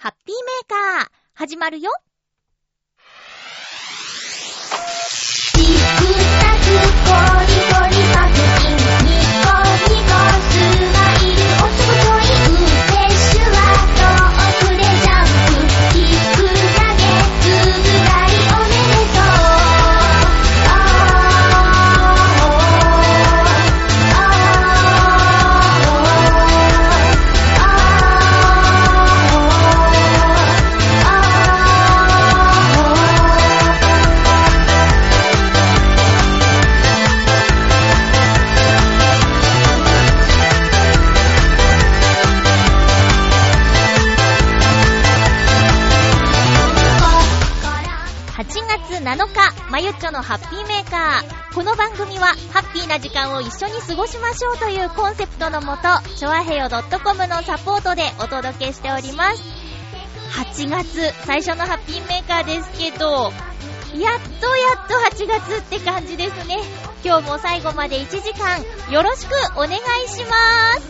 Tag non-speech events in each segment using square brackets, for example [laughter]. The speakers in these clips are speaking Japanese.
ハッピーメーカー、始まるよ。まゆっちょのハッピーメーカー。この番組は、ハッピーな時間を一緒に過ごしましょうというコンセプトのもと、ちょあへよ .com のサポートでお届けしております。8月、最初のハッピーメーカーですけど、やっとやっと8月って感じですね。今日も最後まで1時間、よろしくお願いします。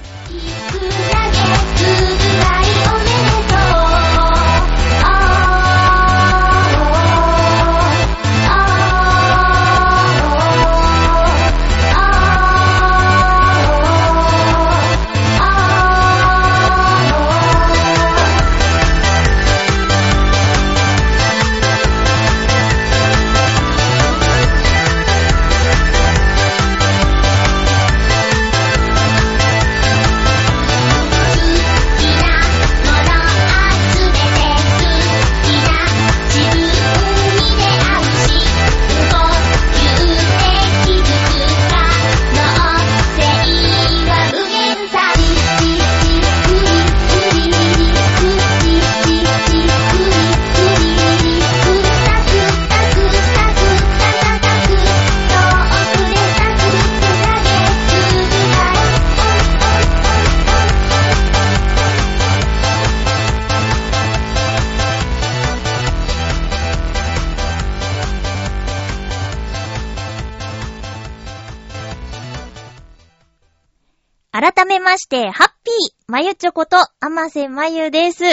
まして、ハッピーまゆちょこと、あませまゆです。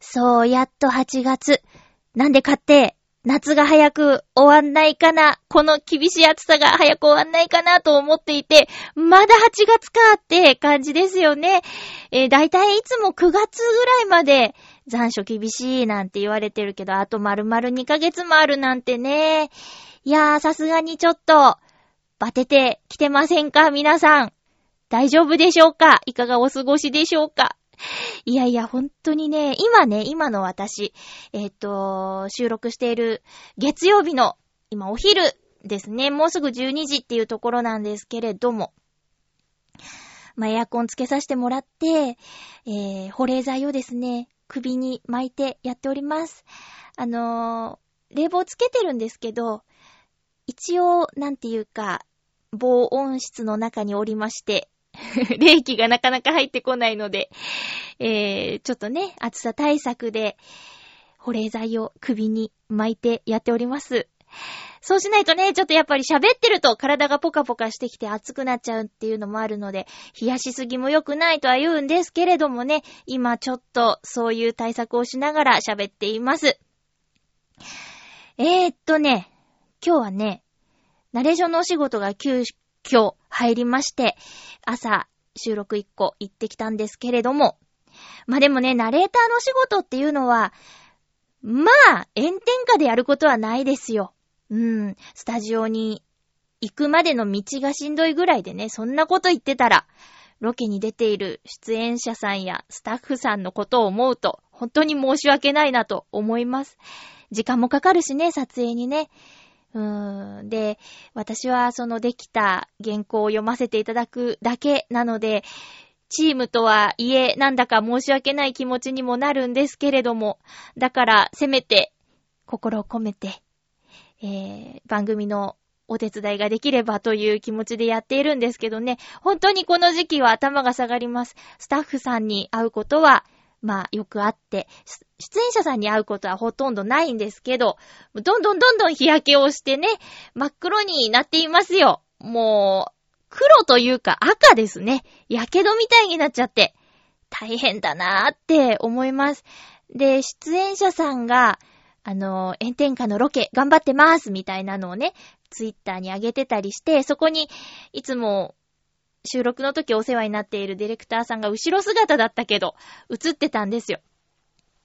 そう、やっと8月。なんでかって、夏が早く終わんないかな、この厳しい暑さが早く終わんないかなと思っていて、まだ8月かって感じですよね。えー、だいたいいつも9月ぐらいまで残暑厳しいなんて言われてるけど、あと丸々2ヶ月もあるなんてね。いやー、さすがにちょっと、バテてきてませんか？皆さん。大丈夫でしょうか？いかがお過ごしでしょうか？いやいや、本当にね、今ね、今の私、えっ、と、収録している月曜日の、今お昼ですね、もうすぐ12時っていうところなんですけれども、まあ、エアコンつけさせてもらって、えー、保冷剤をですね、首に巻いてやっております。あのー冷房つけてるんですけど、一応、なんていうか、防音室の中におりまして、[laughs] 冷気がなかなか入ってこないので、えー、ちょっとね、暑さ対策で、保冷剤を首に巻いてやっております。そうしないとね、ちょっとやっぱり喋ってると体がポカポカしてきて熱くなっちゃうっていうのもあるので、冷やしすぎも良くないとは言うんですけれどもね、今ちょっとそういう対策をしながら喋っています。えー、っとね、今日はね、ナレーションのお仕事が急遽入りまして、朝収録1個行ってきたんですけれども、まあ、でもね、ナレーターの仕事っていうのは、まあ、炎天下でやることはないですよ。うん、スタジオに行くまでの道がしんどいぐらいでね、そんなこと言ってたら、ロケに出ている出演者さんやスタッフさんのことを思うと、本当に申し訳ないなと思います。時間もかかるしね、撮影にね。うん。で、私はそのできた原稿を読ませていただくだけなので、チームとはいえ、なんだか申し訳ない気持ちにもなるんですけれども、だから、せめて、心を込めて、えー、番組のお手伝いができればという気持ちでやっているんですけどね、本当にこの時期は頭が下がります。スタッフさんに会うことは、まあ、よくあって、出演者さんに会うことはほとんどないんですけど、どんどんどんどん日焼けをしてね、真っ黒になっていますよ。もう、黒というか赤ですね。火傷みたいになっちゃって。大変だなーって思います。で、出演者さんが、あの、炎天下のロケ頑張ってますみたいなのをね、ツイッターに上げてたりして、そこにいつも収録の時お世話になっているディレクターさんが後ろ姿だったけど、映ってたんですよ。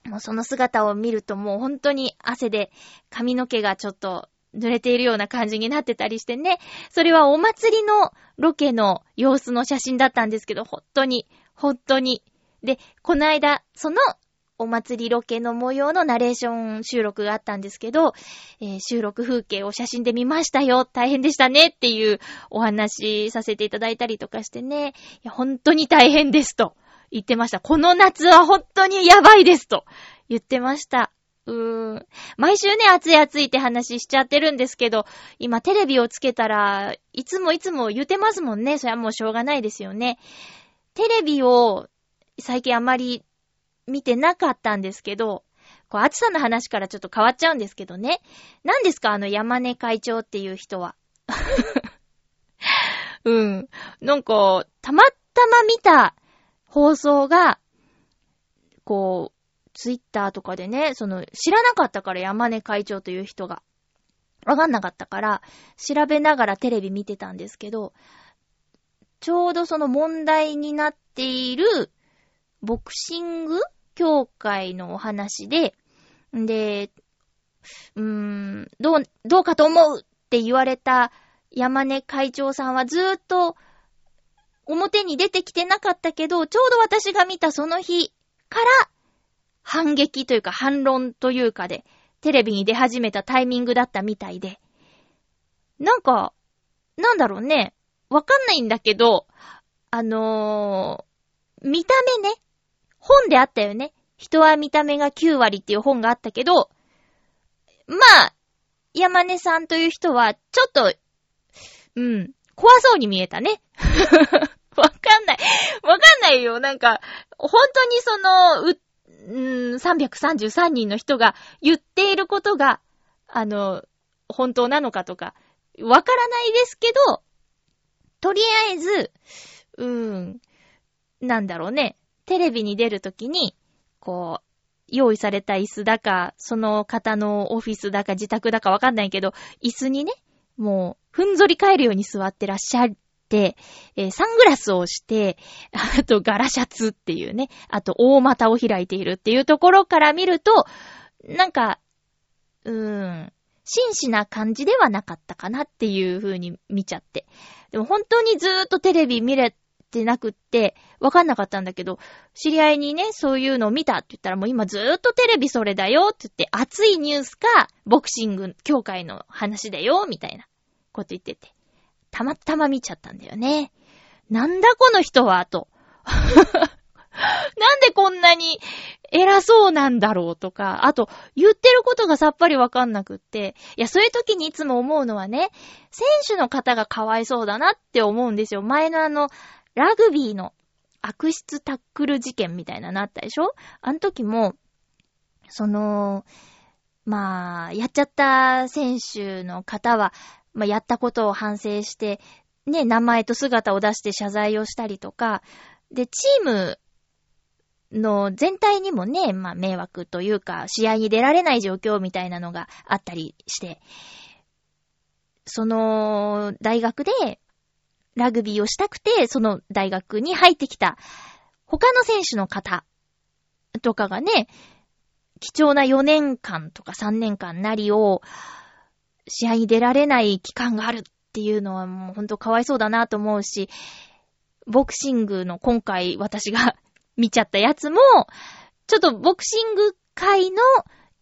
もうその姿を見るともう本当に汗で髪の毛がちょっと濡れているような感じになってたりしてね。それはお祭りのロケの様子の写真だったんですけど、本当に、本当に。で、この間、そのお祭りロケの模様のナレーション収録があったんですけど、えー、収録風景を写真で見ましたよ、大変でしたねっていうお話させていただいたりとかしてね、本当に大変ですと言ってました。この夏は本当にやばいですと言ってました。うーん。毎週ね、暑い暑いって話しちゃってるんですけど、今テレビをつけたら、いつもいつも言ってますもんね。それはもうしょうがないですよね。テレビを最近あまり見てなかったんですけど、こう、暑さの話からちょっと変わっちゃうんですけどね。何ですかあの山根会長っていう人は。[laughs] うん。なんか、たまたま見た放送が、こう、ツイッターとかでね、その、知らなかったから山根会長という人が。わかんなかったから、調べながらテレビ見てたんですけど、ちょうどその問題になっている、ボクシング協会のお話で、で、うーん、どう、どうかと思うって言われた山根会長さんはずーっと表に出てきてなかったけど、ちょうど私が見たその日から反撃というか反論というかで、テレビに出始めたタイミングだったみたいで。なんか、なんだろうね。わかんないんだけど、あのー、見た目ね、本であったよね。人は見た目が9割っていう本があったけど、まあ、山根さんという人は、ちょっと、うん、怖そうに見えたね。[laughs] わかんない。わかんないよ。なんか、本当にその、う、うん、333人の人が言っていることが、あの、本当なのかとか、わからないですけど、とりあえず、うーん、なんだろうね。テレビに出るときに、こう、用意された椅子だか、その方のオフィスだか自宅だかわかんないけど、椅子にね、もう、ふんぞり返るように座ってらっしゃって、えー、サングラスをして、あとガラシャツっていうね、あと大股を開いているっていうところから見ると、なんか、うーん、真摯な感じではなかったかなっていう風に見ちゃって。でも本当にずーっとテレビ見れってなくって、わかんなかったんだけど、知り合いにね、そういうのを見たって言ったらもう今ずーっとテレビそれだよって言って、熱いニュースか、ボクシング協会の話だよ、みたいなこと言ってて。たまたま見ちゃったんだよね。なんだこの人は、と。[laughs] なんでこんなに偉そうなんだろうとか、あと、言ってることがさっぱりわかんなくって、いや、そういう時にいつも思うのはね、選手の方がかわいそうだなって思うんですよ。前のあの、ラグビーの悪質タックル事件みたいなのあったでしょ？あの時も、その、まあ、やっちゃった選手の方は、まあ、やったことを反省して、ね、名前と姿を出して謝罪をしたりとか、で、チームの全体にもね、まあ、迷惑というか、試合に出られない状況みたいなのがあったりして、その、大学で、ラグビーをしたくて、その大学に入ってきた。他の選手の方とかがね、貴重な4年間とか3年間なりを、試合に出られない期間があるっていうのはもうほんとかわいそうだなと思うし、ボクシングの今回私が見ちゃったやつも、ちょっとボクシング界の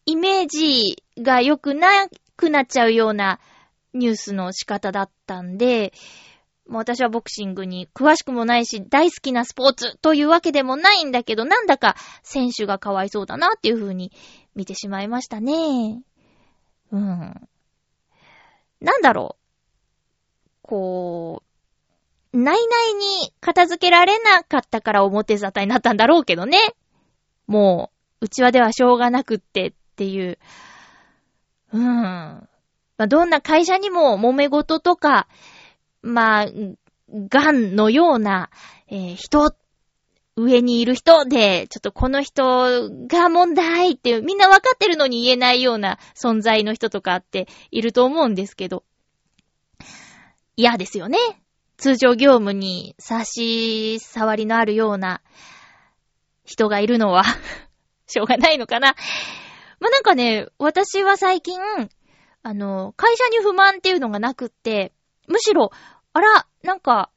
イメージが良くなくなっちゃうようなニュースの仕方だったんで、私はボクシングに詳しくもないし、大好きなスポーツというわけでもないんだけど、なんだか選手がかわいそうだなっていう風に見てしまいましたね。うん。なんだろう。こう、内々に片付けられなかったから表沙汰になったんだろうけどね。もう、内輪ではしょうがなくってっていう。うん。まあ、どんな会社にも揉め事とか、まあ、癌のような、えー、人上にいる人で、ちょっとこの人が問題っていう、みんなわかってるのに言えないような存在の人とかっていると思うんですけど。嫌ですよね。通常業務に差し障りのあるような人がいるのは [laughs] しょうがないのかな。まあ、なんかね、私は最近、あの、会社に不満っていうのがなくって、むしろ、あら、なんか、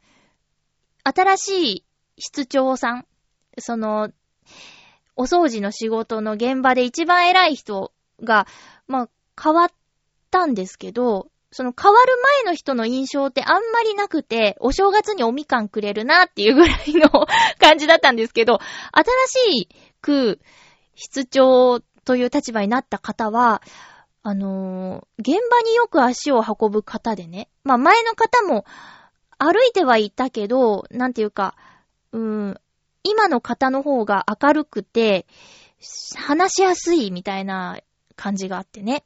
新しい室長さん、その、お掃除の仕事の現場で一番偉い人が、まあ、変わったんですけど、その変わる前の人の印象ってあんまりなくて、お正月におみかんくれるなっていうぐらいの [laughs] 感じだったんですけど、新しく室長という立場になった方は、あのー、現場によく足を運ぶ方でね。まあ前の方も歩いてはいたけど、なんていうか、うーん、今の方の方が明るくて、話しやすいみたいな感じがあってね。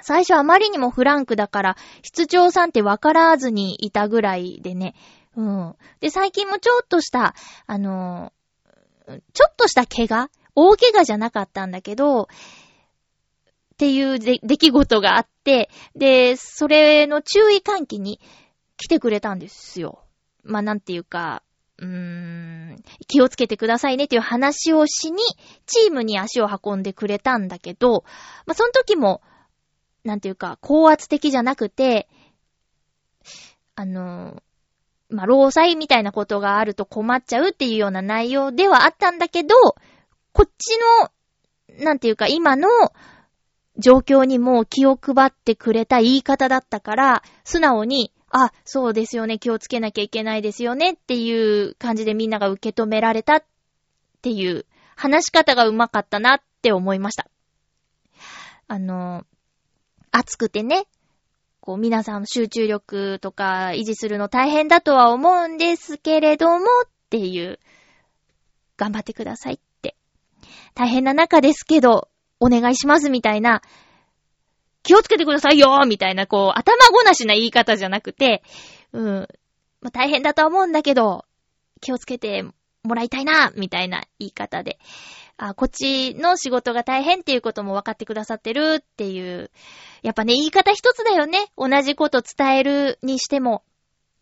最初あまりにもフランクだから、室長さんってわからずにいたぐらいでね。うん。で、最近もちょっとした、あのー、ちょっとした怪我？大怪我じゃなかったんだけど、っていう出来事があって、で、それの注意喚起に来てくれたんですよ。まあ、なんていうか、うーん、気をつけてくださいねっていう話をしに、チームに足を運んでくれたんだけど、まあ、その時も、なんていうか、高圧的じゃなくて、あの、まあ、労災みたいなことがあると困っちゃうっていうような内容ではあったんだけど、こっちの、なんていうか、今の状況にも気を配ってくれた言い方だったから、素直に、あ、そうですよね、気をつけなきゃいけないですよねっていう感じでみんなが受け止められたっていう話し方がうまかったなって思いました。あの、熱くてね、こう皆さん集中力とか維持するの大変だとは思うんですけれどもっていう、頑張ってくださいって大変な中ですけど、お願いしますみたいな、気をつけてくださいよみたいな、こう、頭ごなしな言い方じゃなくて、うん、まあ、大変だとは思うんだけど、気をつけてもらいたいなみたいな言い方で、あ、こっちの仕事が大変っていうことも分かってくださってるっていう、やっぱね、言い方一つだよね。同じこと伝えるにしても。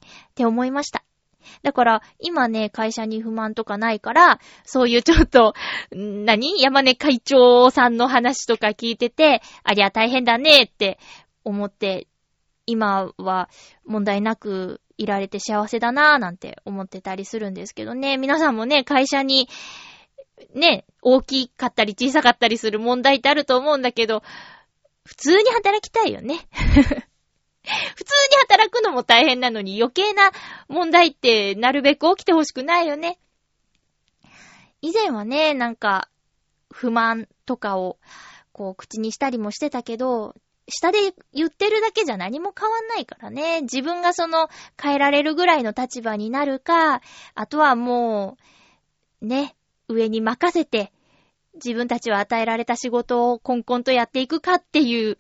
って思いました。だから、今ね、会社に不満とかないから、そういうちょっと、何？山根会長さんの話とか聞いてて、ありゃ大変だねって思って、今は問題なくいられて幸せだなぁなんて思ってたりするんですけどね。皆さんもね、会社に、ね、大きかったり小さかったりする問題ってあると思うんだけど、普通に働きたいよね。[laughs] 普通に働くのも大変なのに余計な問題ってなるべく起きてほしくないよね。以前はね、なんか、不満とかを、こう、口にしたりもしてたけど、下で言ってるだけじゃ何も変わんないからね。自分がその、変えられるぐらいの立場になるか、あとはもう、ね、上に任せて、自分たちは与えられた仕事をコンコンとやっていくかっていう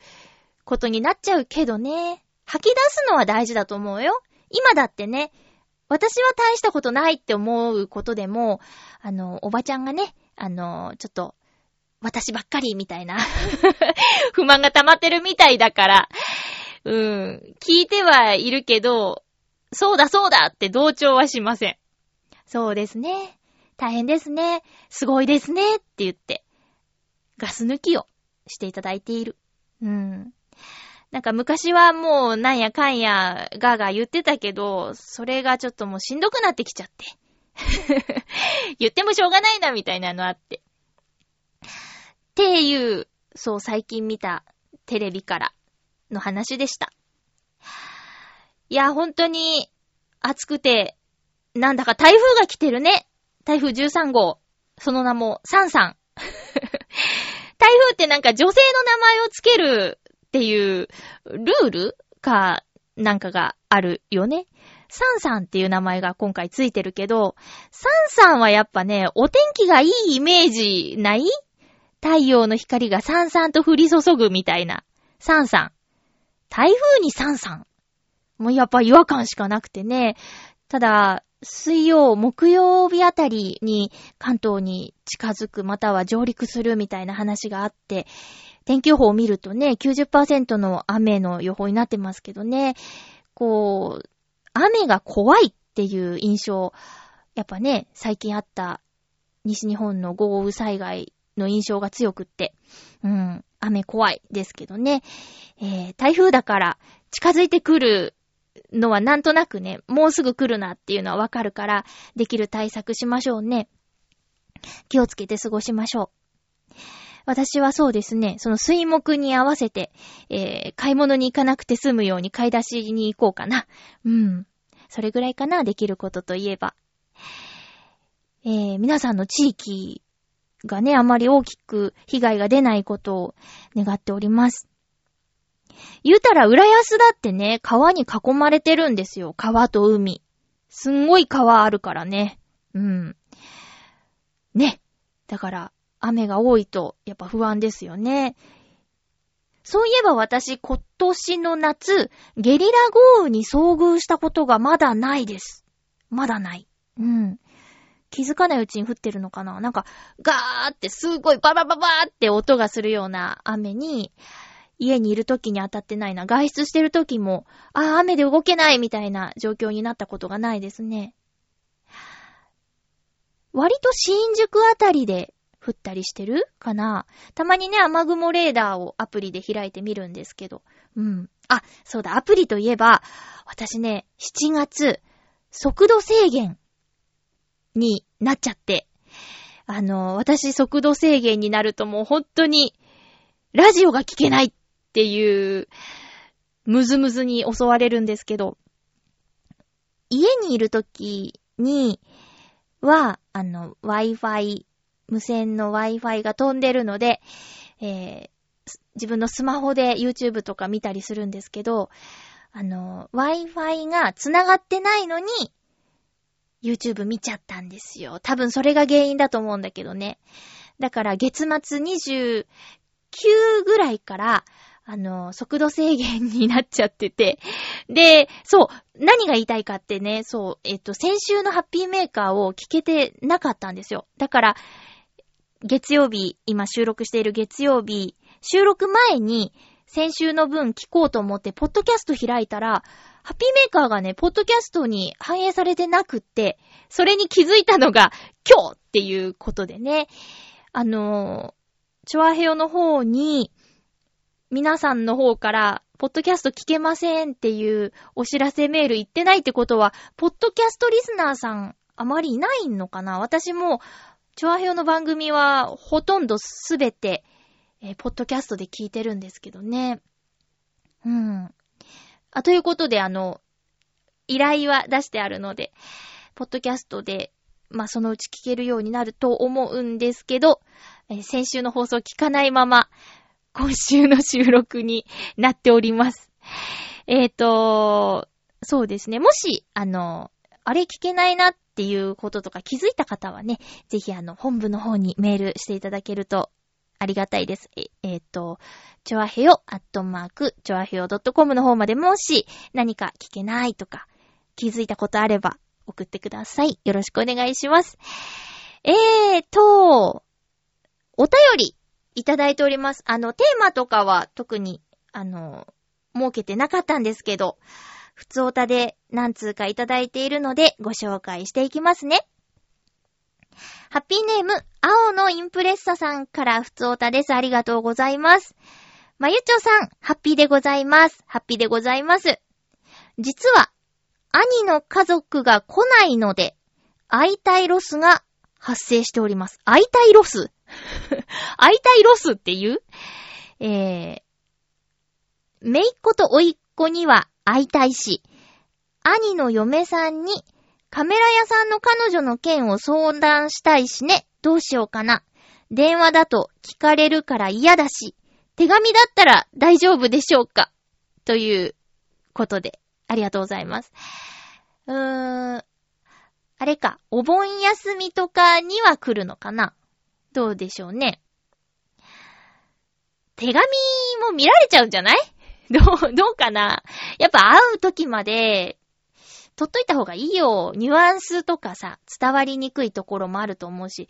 ことになっちゃうけどね。吐き出すのは大事だと思うよ。今だってね、私は大したことないって思うことでも、あの、おばちゃんがね、あの、ちょっと、私ばっかりみたいな [laughs] 不満が溜まってるみたいだから、うん、聞いてはいるけど、そうだそうだって同調はしません。そうですね。大変ですね。すごいですね。って言って、ガス抜きをしていただいている。うん。なんか昔はもうなんやかんやガーガー言ってたけど、それがちょっともうしんどくなってきちゃって。[laughs] 言ってもしょうがないなみたいなのあって。っていう、そう最近見たテレビからの話でした。いや、本当に暑くて、なんだか台風が来てるね。台風13号。その名も、サンサン。[laughs] 台風ってなんか女性の名前をつけるっていうルールかなんかがあるよね。サンサンっていう名前が今回ついてるけど、サンサンはやっぱね、お天気がいいイメージない？太陽の光がサンサンと降り注ぐみたいな。サンサン。台風にサンサン。もうやっぱ違和感しかなくてね。ただ、水曜、木曜日あたりに関東に近づくまたは上陸するみたいな話があって、天気予報を見るとね、90%の雨の予報になってますけどね、こう、雨が怖いっていう印象、やっぱね、最近あった西日本の豪雨災害の印象が強くって、うん、雨怖いですけどね、えー、台風だから近づいてくるのはなんとなくね、もうすぐ来るなっていうのはわかるから、できる対策しましょうね。気をつけて過ごしましょう。私はそうですね、その水木に合わせて、えー、買い物に行かなくて済むように買い出しに行こうかな。うん。それぐらいかな、できることといえば。えー、皆さんの地域がね、あまり大きく被害が出ないことを願っております。言うたら、浦安だってね、川に囲まれてるんですよ。川と海。すんごい川あるからね。うん。ね。だから、雨が多いと、やっぱ不安ですよね。そういえば私、今年の夏、ゲリラ豪雨に遭遇したことがまだないです。まだない。うん。気づかないうちに降ってるのかななんか、ガーってすごいババババーって音がするような雨に、家にいる時に当たってないな。外出してる時も、ああ、雨で動けないみたいな状況になったことがないですね。割と新宿あたりで降ったりしてるかなたまにね、雨雲レーダーをアプリで開いてみるんですけど。うん。あ、そうだ、アプリといえば、私ね、7月、速度制限になっちゃって。あの、私速度制限になるともう本当に、ラジオが聞けないっていう、むずむずに襲われるんですけど、家にいるときには、あの、Wi-Fi、無線の Wi-Fi が飛んでるので、えー自分のスマホで YouTube とか見たりするんですけど、あの、Wi-Fi が繋がってないのに、YouTube 見ちゃったんですよ。多分それが原因だと思うんだけどね。だから月末29ぐらいから、あの、速度制限になっちゃってて。で、そう、何が言いたいかってね、そう、えっと、先週のハッピーメーカーを聞けてなかったんですよ。だから、月曜日、今収録している月曜日、収録前に先週の分聞こうと思って、ポッドキャスト開いたら、ハッピーメーカーがね、ポッドキャストに反映されてなくって、それに気づいたのが今日っていうことでね、あのー、チョアヘヨの方に、皆さんの方から、ポッドキャスト聞けませんっていうお知らせメール言ってないってことは、ポッドキャストリスナーさんあまりいないのかな？私も、チョアヘヨの番組はほとんどすべて、えーポッドキャストで聞いてるんですけどね。うん。あ、ということで、あの、依頼は出してあるので、ポッドキャストで、まあ、そのうち聞けるようになると思うんですけど、えー先週の放送聞かないまま、今週の収録になっております。えっ、と、そうですね。もし、あの、あれ聞けないなっっていうこととか気づいた方はね、ぜひあの、本部の方にメールしていただけるとありがたいです。え、えっ、と、ちょあへよ、アットマーク、ちょあへよ .com の方までもし何か聞けないとか、気づいたことあれば送ってください。よろしくお願いします。えーと、お便りいただいております。あの、テーマとかは特に、あの、設けてなかったんですけど、普通おたで何通かいただいているのでご紹介していきますね。ハッピーネーム、青のインプレッサさんから普通おたです。ありがとうございます。まゆちょさん、ハッピーでございます。ハッピーでございます。実は、兄の家族が来ないので、会いたいロスが発生しております。会いたいロス？[laughs] 会いたいロスって言う？えー、めいっ子とおいっ子には会いたいし、兄の嫁さんにカメラ屋さんの彼女の件を相談したいしね。どうしようかな。電話だと聞かれるから嫌だし、手紙だったら大丈夫でしょうかということで、ありがとうございます。うーん、あれか、お盆休みとかには来るのかなどうでしょうね。手紙も見られちゃうんじゃない？[laughs] どう、[laughs] どうかな？やっぱ会う時まで取っといた方がいいよ。ニュアンスとかさ、伝わりにくいところもあると思うし、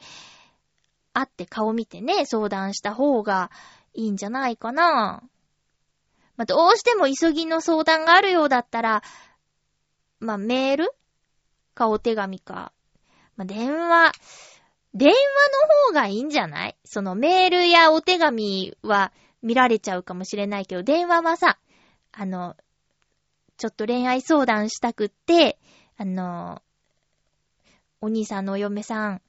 会って顔見てね、相談した方がいいんじゃないかな。まあ、どうしても急ぎの相談があるようだったら、まあ、メール？かお手紙か。まあ、電話、電話の方がいいんじゃない？そのメールやお手紙は見られちゃうかもしれないけど、電話はさ、あの、ちょっと恋愛相談したくって、あの、お兄さんのお嫁さん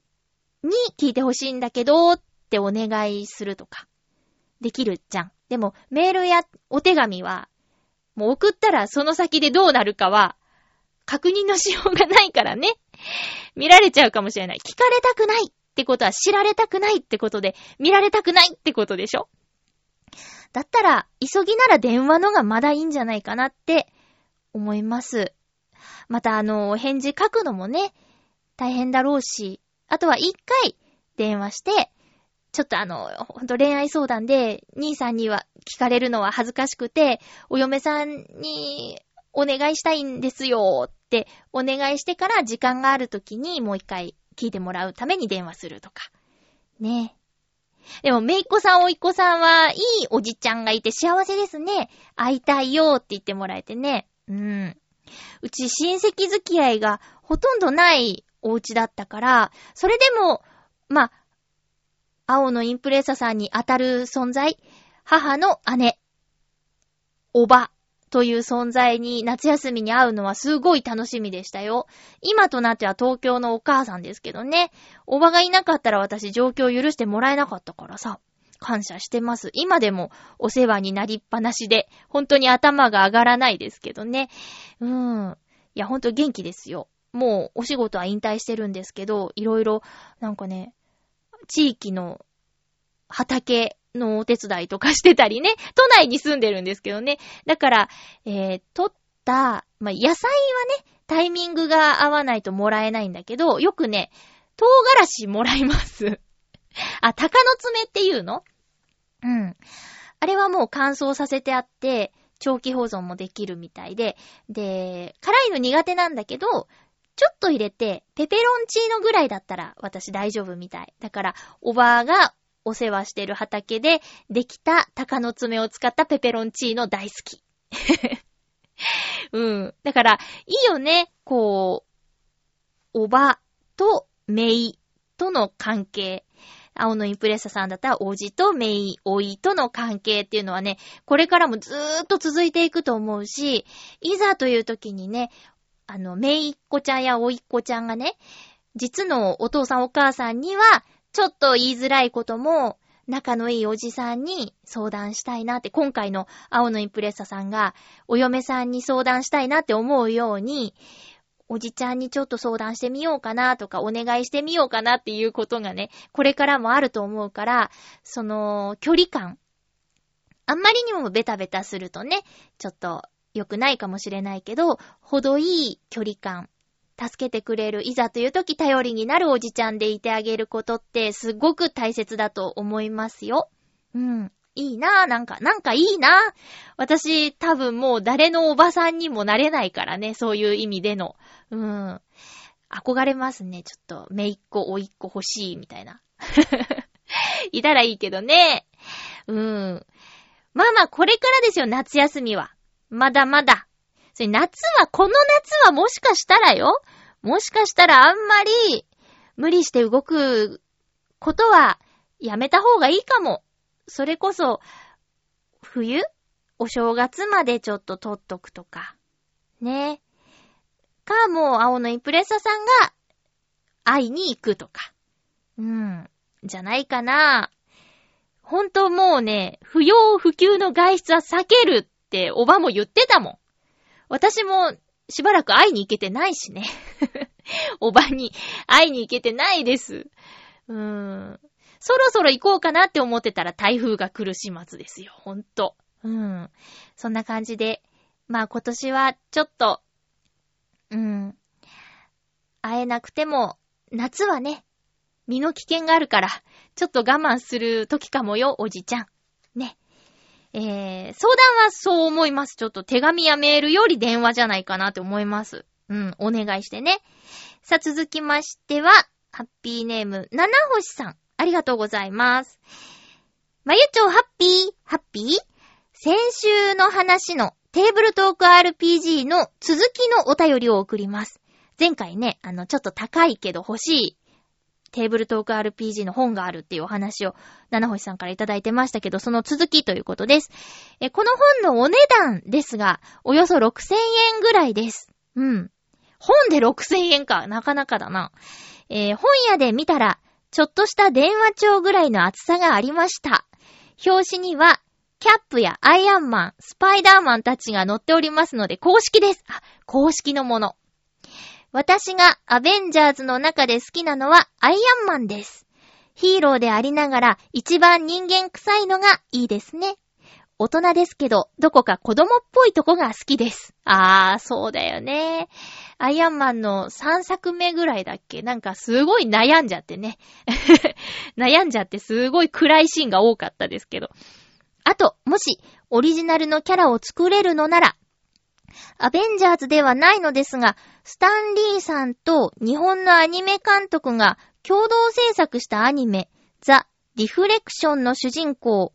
に聞いてほしいんだけど、ってお願いするとか、できるじゃん。でも、メールやお手紙は、もう送ったらその先でどうなるかは、確認のしようがないからね。見られちゃうかもしれない。聞かれたくないってことは知られたくないってことで、見られたくないってことでしょ？だったら、急ぎなら電話のがまだいいんじゃないかなって思います。また、あの、返事書くのもね、大変だろうし、あとは一回電話して、ちょっとあの、ほんと恋愛相談で、兄さんには聞かれるのは恥ずかしくて、お嫁さんにお願いしたいんですよってお願いしてから時間がある時にもう一回聞いてもらうために電話するとか。ねでも、めいっ子さん、おいっ子さんは、いいおじちゃんがいて幸せですね。会いたいよって言ってもらえてね。うん。うち親戚付き合いがほとんどないお家だったから、それでも、まあ、青のインプレッサさんに当たる存在、母の姉、おばという存在に夏休みに会うのはすごい楽しみでしたよ。今となっては東京のお母さんですけどね。おばがいなかったら私状況を許してもらえなかったからさ。感謝してます。今でもお世話になりっぱなしで、本当に頭が上がらないですけどね。うーん。いや、ほんと元気ですよ。もうお仕事は引退してるんですけど、いろいろ、なんかね、地域の畑のお手伝いとかしてたりね、[laughs] 都内に住んでるんですけどね。だから、えー、取った、まあ、野菜はね、タイミングが合わないともらえないんだけど、よくね、唐辛子もらいます。[laughs] あ、鷹の爪っていうの？うん。あれはもう乾燥させてあって、長期保存もできるみたいで、で、辛いの苦手なんだけど、ちょっと入れて、ペペロンチーノぐらいだったら私大丈夫みたい。だから、おばあがお世話してる畑でできた鷹の爪を使ったペペロンチーノ大好き。[laughs] うん。だから、いいよね。こう、おばとめいとの関係。青のインプレッサさんだったら、おじとめい、おいとの関係っていうのはね、これからもずーっと続いていくと思うし、いざという時にね、あの、めいっ子ちゃんやおいっ子ちゃんがね、実のお父さんお母さんには、ちょっと言いづらいことも、仲のいいおじさんに相談したいなって、今回の青のインプレッサさんが、お嫁さんに相談したいなって思うように、おじちゃんにちょっと相談してみようかなとか、お願いしてみようかなっていうことがね、これからもあると思うから、その、距離感。あんまりにもベタベタするとね、ちょっと良くないかもしれないけど、ほどいい距離感。助けてくれる、いざという時頼りになるおじちゃんでいてあげることってすごく大切だと思いますよ。うん。いいなぁ、なんか、なんかいいなぁ。私、多分もう誰のおばさんにもなれないからね、そういう意味での。うん。憧れますね、ちょっと。めいっ子、おいっ子欲しい、みたいな。[laughs] いたらいいけどね。うん。まあまあ、これからですよ、夏休みは。まだまだ。それ夏は、この夏はもしかしたらよ。もしかしたらあんまり無理して動くことはやめた方がいいかも。それこそ、冬お正月までちょっと取っとくとか。ね。か、もう、青のインプレッサさんが、会いに行くとか。うん。じゃないかな。ほんともうね、不要不急の外出は避けるっておばも言ってたもん。私もしばらく会いに行けてないしね。[laughs] おばに会いに行けてないです。うーん。そろそろ行こうかなって思ってたら台風が来る始末ですよ。ほんと。うん。そんな感じで。まあ今年はちょっと、うん。会えなくても、夏はね、身の危険があるから、ちょっと我慢する時かもよ、おじちゃん。ね。えー、相談はそう思います。ちょっと手紙やメールより電話じゃないかなって思います。うん、お願いしてね。さあ、続きましては、ハッピーネーム、七星さん。ありがとうございます。まゆちょうハッピー、ハッピー？先週の話のテーブルトーク RPG の続きのお便りを送ります。前回ね、あの、ちょっと高いけど欲しいテーブルトーク RPG の本があるっていうお話を、七星さんからいただいてましたけど、その続きということです。え、この本のお値段ですが、およそ6000円ぐらいです。うん。本で6000円か。なかなかだな。えー本屋で見たら、ちょっとした電話帳ぐらいの厚さがありました。表紙には、キャップやアイアンマン、スパイダーマンたちが載っておりますので、公式です。あ、公式のもの。私がアベンジャーズの中で好きなのはアイアンマンです。ヒーローでありながら一番人間臭いのがいいですね。大人ですけど、どこか子供っぽいとこが好きです。あー、そうだよね。アイアンマンの3作目ぐらいだっけ？なんかすごい悩んじゃってね。[laughs] 悩んじゃってすごい暗いシーンが多かったですけど。あと、もし、オリジナルのキャラを作れるのなら、アベンジャーズではないのですが、スタンリーさんと日本のアニメ監督が共同制作したアニメ、ザ・リフレクションの主人公、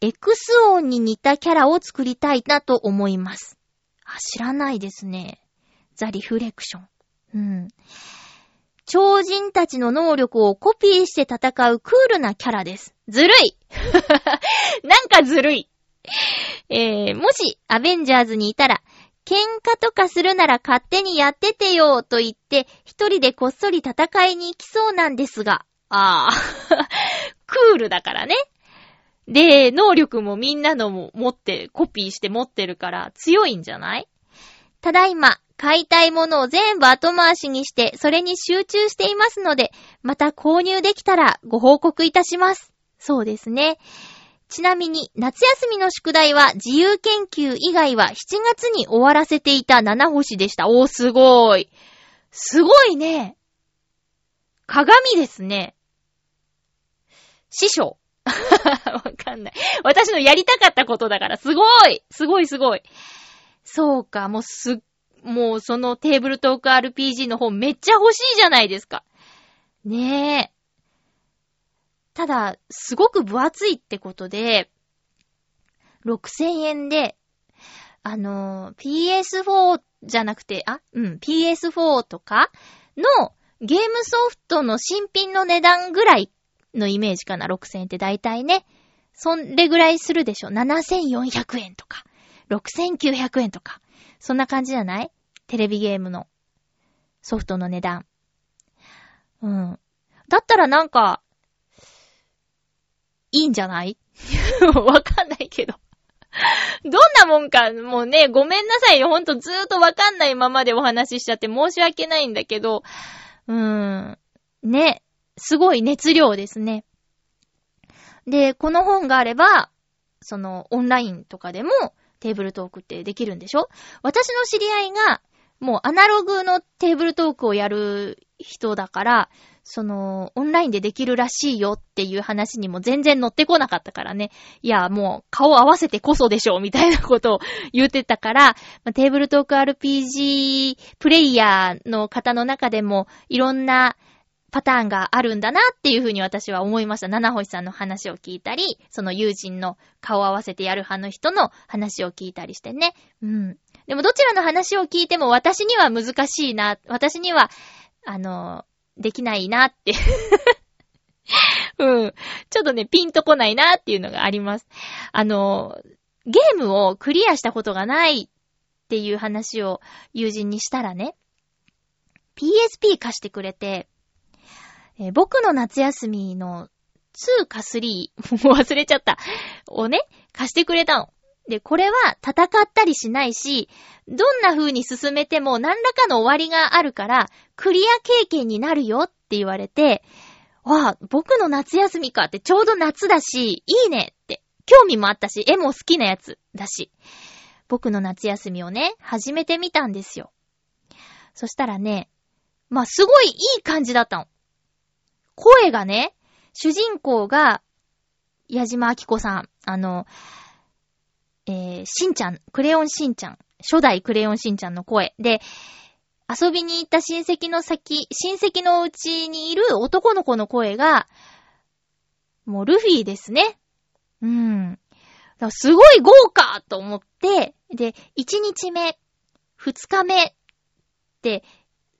エクスオンに似たキャラを作りたいなと思います。あ、知らないですね。ザ・リフレクション。うん。超人たちの能力をコピーして戦うクールなキャラです。ずるい [laughs] なんかずるいえー、もし、アベンジャーズにいたら、喧嘩とかするなら勝手にやっててよと言って、一人でこっそり戦いに行きそうなんですが。ああ。[laughs] クールだからね。で、能力もみんなのも持って、コピーして持ってるから強いんじゃない？ただいま、買いたいものを全部後回しにして、それに集中していますので、また購入できたらご報告いたします。そうですね。ちなみに、夏休みの宿題は自由研究以外は7月に終わらせていた七星でした。おー、すごい。すごいね。鏡ですね。師匠。[laughs] わかんない。私のやりたかったことだから、すごいすごいすごい。そうか、もうす、もうそのテーブルトーク RPG の本めっちゃ欲しいじゃないですか。ねえ。ただ、すごく分厚いってことで、6000円で、あの、PS4 じゃなくて、あ、うん、PS4 とかのゲームソフトの新品の値段ぐらいのイメージかな、6000円って大体ね。そんれぐらいするでしょ。7400円とか、6900円とか。そんな感じじゃない？テレビゲームのソフトの値段。うん。だったらなんか、いいんじゃない？[laughs] わかんないけど。どんなもんか、もうね、ごめんなさいよ。ほんとずーっとわかんないままでお話ししちゃって申し訳ないんだけど、うーん。ね、すごい熱量ですね。で、この本があれば、その、オンラインとかでもテーブルトークってできるんでしょ？私の知り合いが、もうアナログのテーブルトークをやる人だから、その、オンラインでできるらしいよっていう話にも全然乗ってこなかったからね。いや、もう顔合わせてこそでしょ、みたいなことを言ってたから、まあテーブルトーク RPG プレイヤーの方の中でもいろんなパターンがあるんだなっていうふうに私は思いました。七星さんの話を聞いたり、その友人の顔合わせてやる派の人の話を聞いたりしてね。うん。でもどちらの話を聞いても私には難しいな、私には、あの、できないなって。[laughs] うん。ちょっとね、ピンとこないなっていうのがあります。あの、ゲームをクリアしたことがないっていう話を友人にしたらね、PSP 貸してくれて、え僕の夏休みの2か3、[laughs] もう忘れちゃった、をね、貸してくれたの。で、これは戦ったりしないし、どんな風に進めても何らかの終わりがあるから、クリア経験になるよって言われて、わあ、僕の夏休みかってちょうど夏だし、いいねって。興味もあったし、絵も好きなやつだし。僕の夏休みをね、始めてみたんですよ。そしたらね、まあ、すごいいい感じだったの。声がね、主人公が、矢島明子さん、あの、えー、しんちゃん、クレヨンしんちゃん、初代クレヨンしんちゃんの声。で、遊びに行った親戚の先、親戚のうちにいる男の子の声が、もうルフィですね。うん。すごい豪華と思って、で、1日目、2日目って、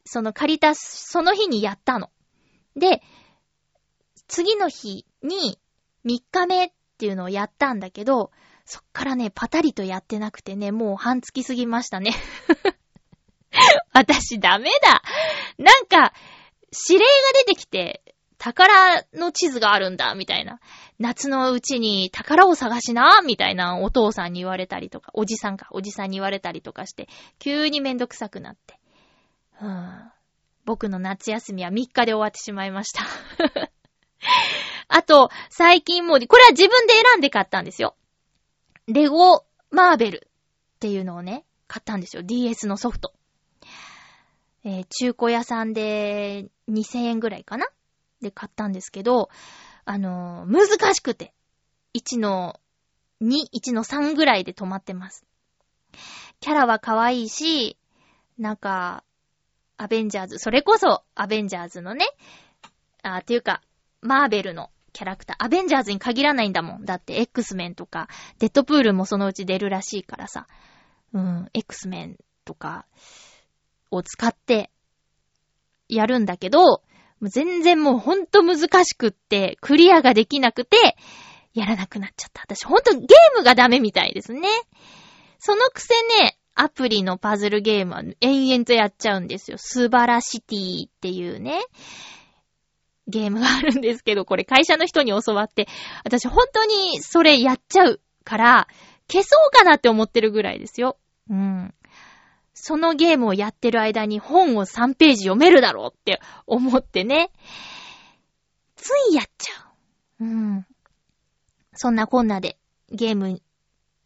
その借りた、その日にやったの。で、次の日に3日目っていうのをやったんだけど、そっからね、パタリとやってなくてね、もう半月過ぎましたね。[laughs] 私ダメだ。なんか、指令が出てきて、宝の地図があるんだ、みたいな。夏のうちに宝を探しな、みたいなお父さんに言われたりとか、おじさんか、おじさんに言われたりとかして、急にめんどくさくなって。うん、僕の夏休みは3日で終わってしまいました。[laughs] あと、最近もう、これは自分で選んで買ったんですよ。レゴマーベルっていうのをね、買ったんですよ。DS のソフト。えー中古屋さんで2000円ぐらいかな？で買ったんですけど、あのー難しくて。1の2、1の3ぐらいで止まってます。キャラは可愛いし、なんか、アベンジャーズ、それこそアベンジャーズのね、あ、っていうか、マーベルのキャラクター、アベンジャーズに限らないんだもん。だって X メンとか、デッドプールもそのうち出るらしいからさ。うん、X メンとかを使ってやるんだけど、全然もうほんと難しくって、クリアができなくて、やらなくなっちゃった。私ほんとゲームがダメみたいですね。そのくせね、アプリのパズルゲームは延々とやっちゃうんですよ。スバラシティっていうね、ゲームがあるんですけど、これ会社の人に教わって、私本当にそれやっちゃうから、消そうかなって思ってるぐらいですよ。うん。そのゲームをやってる間に本を3ページ読めるだろうって思ってね。ついやっちゃう。うん。そんなこんなで、ゲーム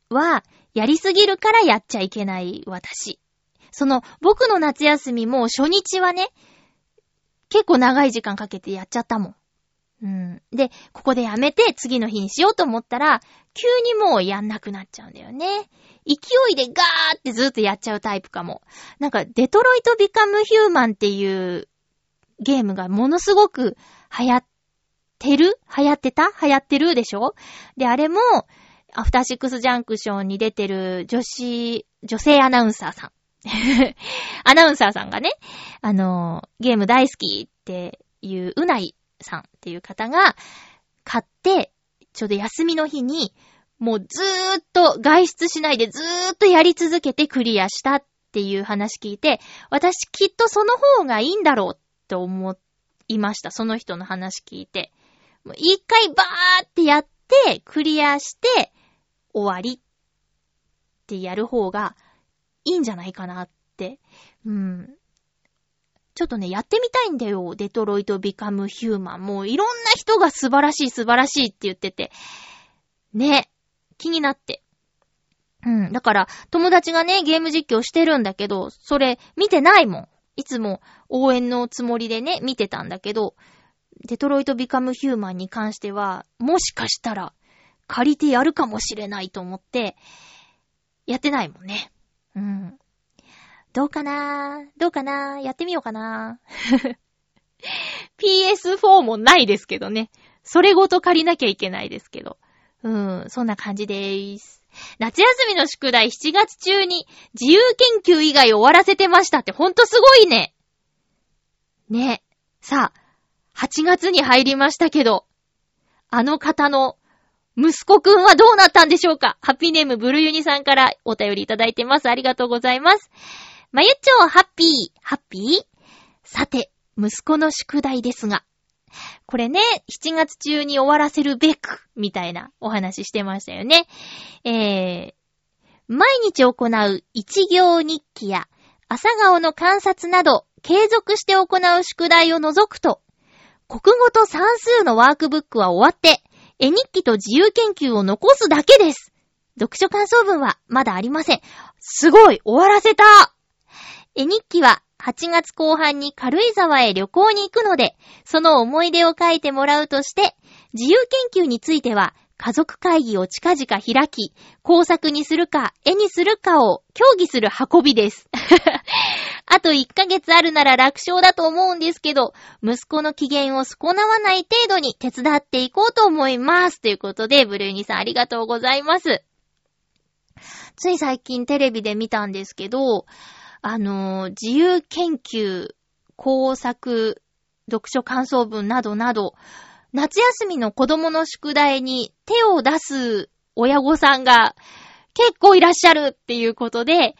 は、やりすぎるからやっちゃいけない私。その、僕の夏休みも初日はね、結構長い時間かけてやっちゃったもん。うん。で、ここでやめて次の日にしようと思ったら、急にもうやんなくなっちゃうんだよね。勢いでガーってずっとやっちゃうタイプかも。なんか、デトロイトビカムヒューマンっていうゲームがものすごく流行ってる？流行ってた？流行ってるでしょ？で、あれも、アフターシックスジャンクションに出てる女子、女性アナウンサーさん。[laughs] アナウンサーさんがね、あの、ゲーム大好きっていううないさんっていう方が買って、ちょうど休みの日に、もうずーっと外出しないでずーっとやり続けてクリアしたっていう話聞いて、私きっとその方がいいんだろうって思いました。その人の話聞いて。もう一回バーってやって、クリアして、終わりってやる方がいいんじゃないかなって。うん。ちょっとね、やってみたいんだよ。デトロイトビカムヒューマン。もういろんな人が素晴らしい素晴らしいって言ってて。ね。気になって。うん。だから、友達がね、ゲーム実況してるんだけど、それ見てないもん。いつも応援のつもりでね、見てたんだけど、デトロイトビカムヒューマンに関しては、もしかしたら、借りてやるかもしれないと思って、やってないもんね。うん。どうかな？どうかな？やってみようかな [laughs] PS4 もないですけどね。それごと借りなきゃいけないですけど。うん、そんな感じでーす。夏休みの宿題7月中に自由研究以外終わらせてましたってほんとすごいね。ね。さあ、8月に入りましたけど、あの方の息子くんはどうなったんでしょうか？ハッピーネームブルユニさんからお便りいただいてます。ありがとうございます。まゆちょ、ハッピー、ハッピー？さて、息子の宿題ですが、これね、7月中に終わらせるべく、みたいなお話してましたよね。えー、毎日行う一行日記や朝顔の観察など、継続して行う宿題を除くと、国語と算数のワークブックは終わって、絵日記と自由研究を残すだけです。読書感想文はまだありません。すごい終わらせた絵日記は8月後半に軽井沢へ旅行に行くので、その思い出を書いてもらうとして、自由研究については家族会議を近々開き、工作にするか絵にするかを協議する運びです。あと1ヶ月あるなら楽勝だと思うんですけど、息子の機嫌を損なわない程度に手伝っていこうと思います。ということで、ブルーニさんありがとうございます。つい最近テレビで見たんですけど、あの、自由研究、工作、読書感想文などなど、夏休みの子供の宿題に手を出す親御さんが結構いらっしゃるっていうことで、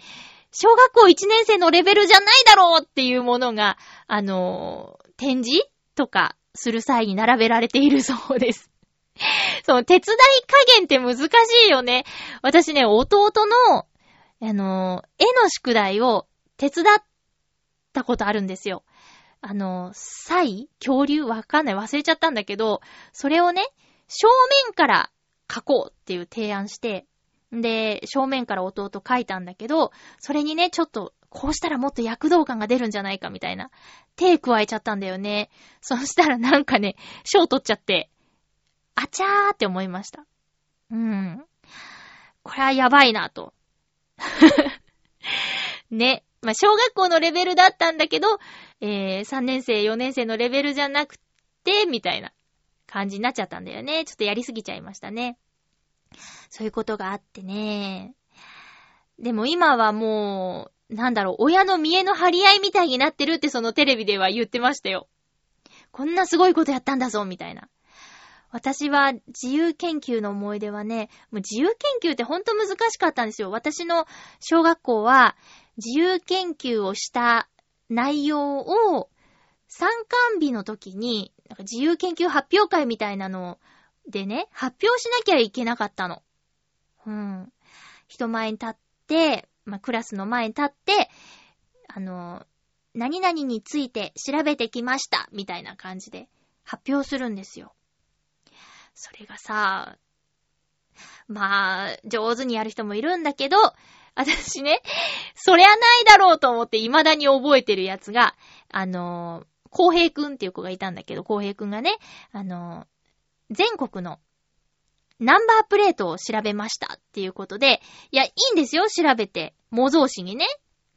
小学校1年生のレベルじゃないだろうっていうものが、あのー、展示とかする際に並べられているそうです。[laughs] その手伝い加減って難しいよね。私ね、弟の、あのー、絵の宿題を手伝ったことあるんですよ。あのー、サイ恐竜わかんない。忘れちゃったんだけど、それをね、正面から描こうっていう提案して、で、正面から弟書いたんだけど、それにね、ちょっと、こうしたらもっと躍動感が出るんじゃないかみたいな、手加えちゃったんだよね。そしたらなんかね、賞取っちゃって、あちゃーって思いました。うん。これはやばいなと。[laughs] ね。まあ、小学校のレベルだったんだけど、えー、3年生、4年生のレベルじゃなくて、みたいな感じになっちゃったんだよね。ちょっとやりすぎちゃいましたね。そういうことがあってね。でも今はもう、なんだろう、親の見栄の張り合いみたいになってるってそのテレビでは言ってましたよ。こんなすごいことやったんだぞ、みたいな。私は自由研究の思い出はね、もう自由研究ってほんと難しかったんですよ。私の小学校は自由研究をした内容を参観日の時に、なんか自由研究発表会みたいなのをでね、発表しなきゃいけなかったの。うん。人前に立って、まあ、クラスの前に立って、あの、何々について調べてきました、みたいな感じで発表するんですよ。それがさ、まあ、上手にやる人もいるんだけど、私ね、そりゃないだろうと思って未だに覚えてるやつが、あの、浩平くんっていう子がいたんだけど、浩平くんがね、あの、全国のナンバープレートを調べましたっていうことで、いや、いいんですよ、調べて。模造紙にね、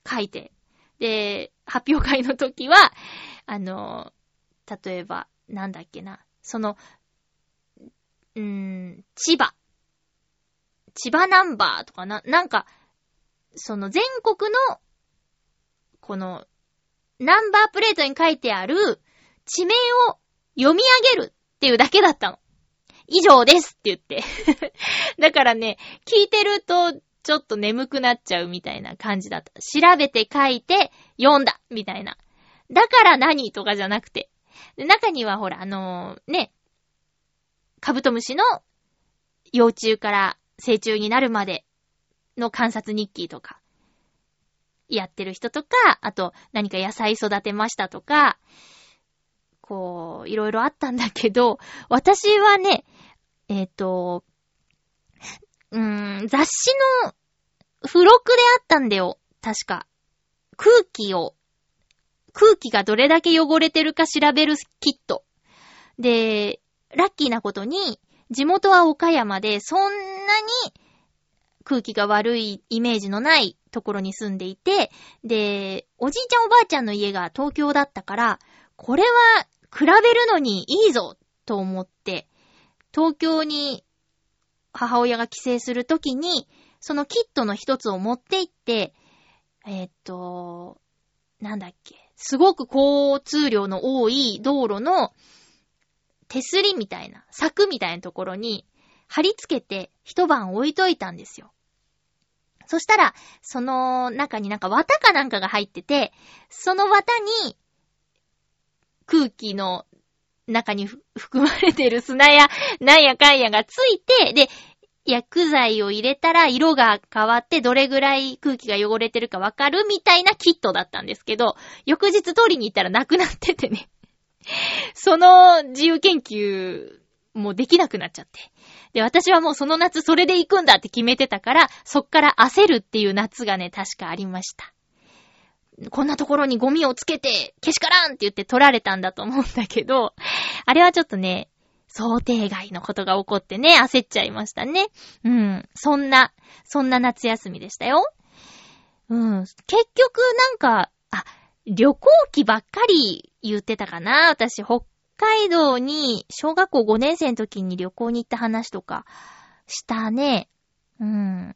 書いて。で、発表会の時は、あの、例えば、なんだっけな、その、うーん、千葉。千葉ナンバーとかな、なんか、その全国の、この、ナンバープレートに書いてある地名を読み上げるっていうだけだったの。以上ですって言って。[laughs] だからね、聞いてると、ちょっと眠くなっちゃうみたいな感じだった。調べて書いて、読んだみたいな。だから何とかじゃなくて。中にはほら、あのーね、カブトムシの幼虫から成虫になるまでの観察日記とか、やってる人とか、あと何か野菜育てましたとか、こう、いろいろあったんだけど、[laughs] 私はね、えっ、と、うーん、雑誌の付録であったんだよ。確か。空気を、空気がどれだけ汚れてるか調べるキット。で、ラッキーなことに、地元は岡山で、そんなに空気が悪いイメージのないところに住んでいて、で、おじいちゃんおばあちゃんの家が東京だったから、これは比べるのにいいぞと思って、東京に母親が帰省するときに、そのキットの一つを持って行って、えっと、なんだっけ、すごく交通量の多い道路の手すりみたいな、柵みたいなところに貼り付けて一晩置いといたんですよ。そしたら、その中になんか綿かなんかが入ってて、その綿に空気の中に含まれてる砂や [laughs] なんやかんやがついて、で、薬剤を入れたら色が変わってどれぐらい空気が汚れてるかわかるみたいなキットだったんですけど、翌日取りに行ったらなくなっててね。[laughs] その自由研究もできなくなっちゃって。で、私はもうその夏それで行くんだって決めてたから、そっから焦るっていう夏がね、確かありました。こんなところにゴミをつけて、けしからんって言って取られたんだと思うんだけど、あれはちょっとね、想定外のことが起こってね、焦っちゃいましたね。うん。そんな、そんな夏休みでしたよ。うん。結局なんか、あ、旅行記ばっかり言ってたかな私、北海道に小学校5年生の時に旅行に行った話とかしたね。うん。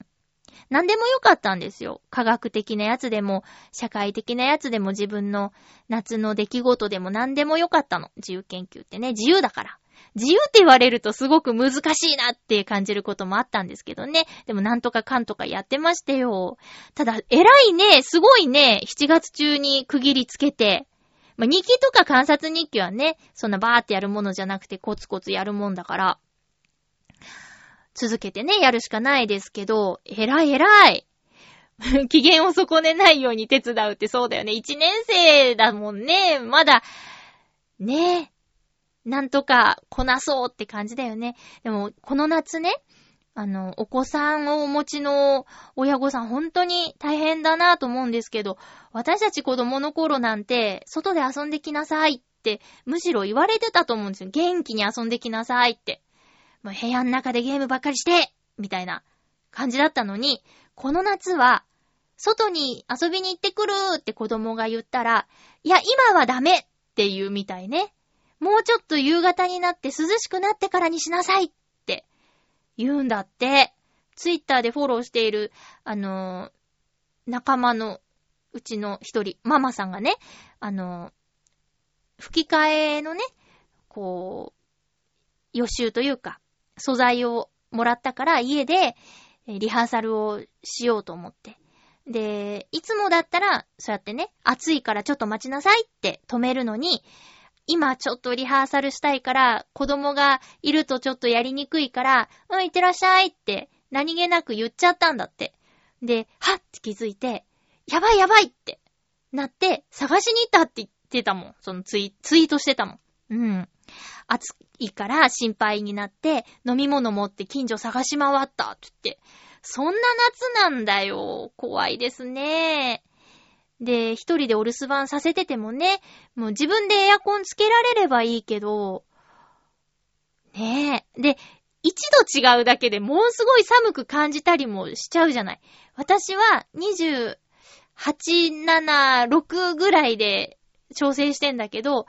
何でもよかったんですよ。科学的なやつでも、社会的なやつでも自分の夏の出来事でも何でもよかったの。自由研究ってね、自由だから。自由って言われるとすごく難しいなって感じることもあったんですけどね。でもなんとかかんとかやってましたよ。ただ、偉いね、すごいね、7月中に区切りつけて。まあ、日記とか観察日記はね、そんなバーってやるものじゃなくてコツコツやるもんだから、続けてね、やるしかないですけど、偉い偉い。[laughs] 機嫌を損ねないように手伝うってそうだよね。1年生だもんね。まだ、ねなんとかこなそうって感じだよね。でも、この夏ね、あの、お子さんをお持ちの親御さん本当に大変だなと思うんですけど、私たち子供の頃なんて、外で遊んできなさいって、むしろ言われてたと思うんですよ。元気に遊んできなさいって。もう部屋の中でゲームばっかりしてみたいな感じだったのに、この夏は、外に遊びに行ってくるって子供が言ったら、いや、今はダメって言うみたいね。もうちょっと夕方になって涼しくなってからにしなさいって言うんだって。ツイッターでフォローしている、あのー仲間のうちの一人、ママさんがね、あのー吹き替えのね、こう、予習というか、素材をもらったから家でリハーサルをしようと思って。で、いつもだったら、そうやってね、暑いからちょっと待ちなさいって止めるのに、今ちょっとリハーサルしたいから、子供がいるとちょっとやりにくいから、うん、いってらっしゃいって何気なく言っちゃったんだって。で、はっって気づいて、やばいやばいってなって、探しに行ったって言ってたもん。そのツイツイートしてたもん。うん。暑いから心配になって、飲み物持って近所探し回ったって言って。そんな夏なんだよ。怖いですね。で、一人でお留守番させててもね、もう自分でエアコンつけられればいいけど、ねえ。で、一度違うだけでもうすごい寒く感じたりもしちゃうじゃない。私は28、7、6ぐらいで調整してんだけど、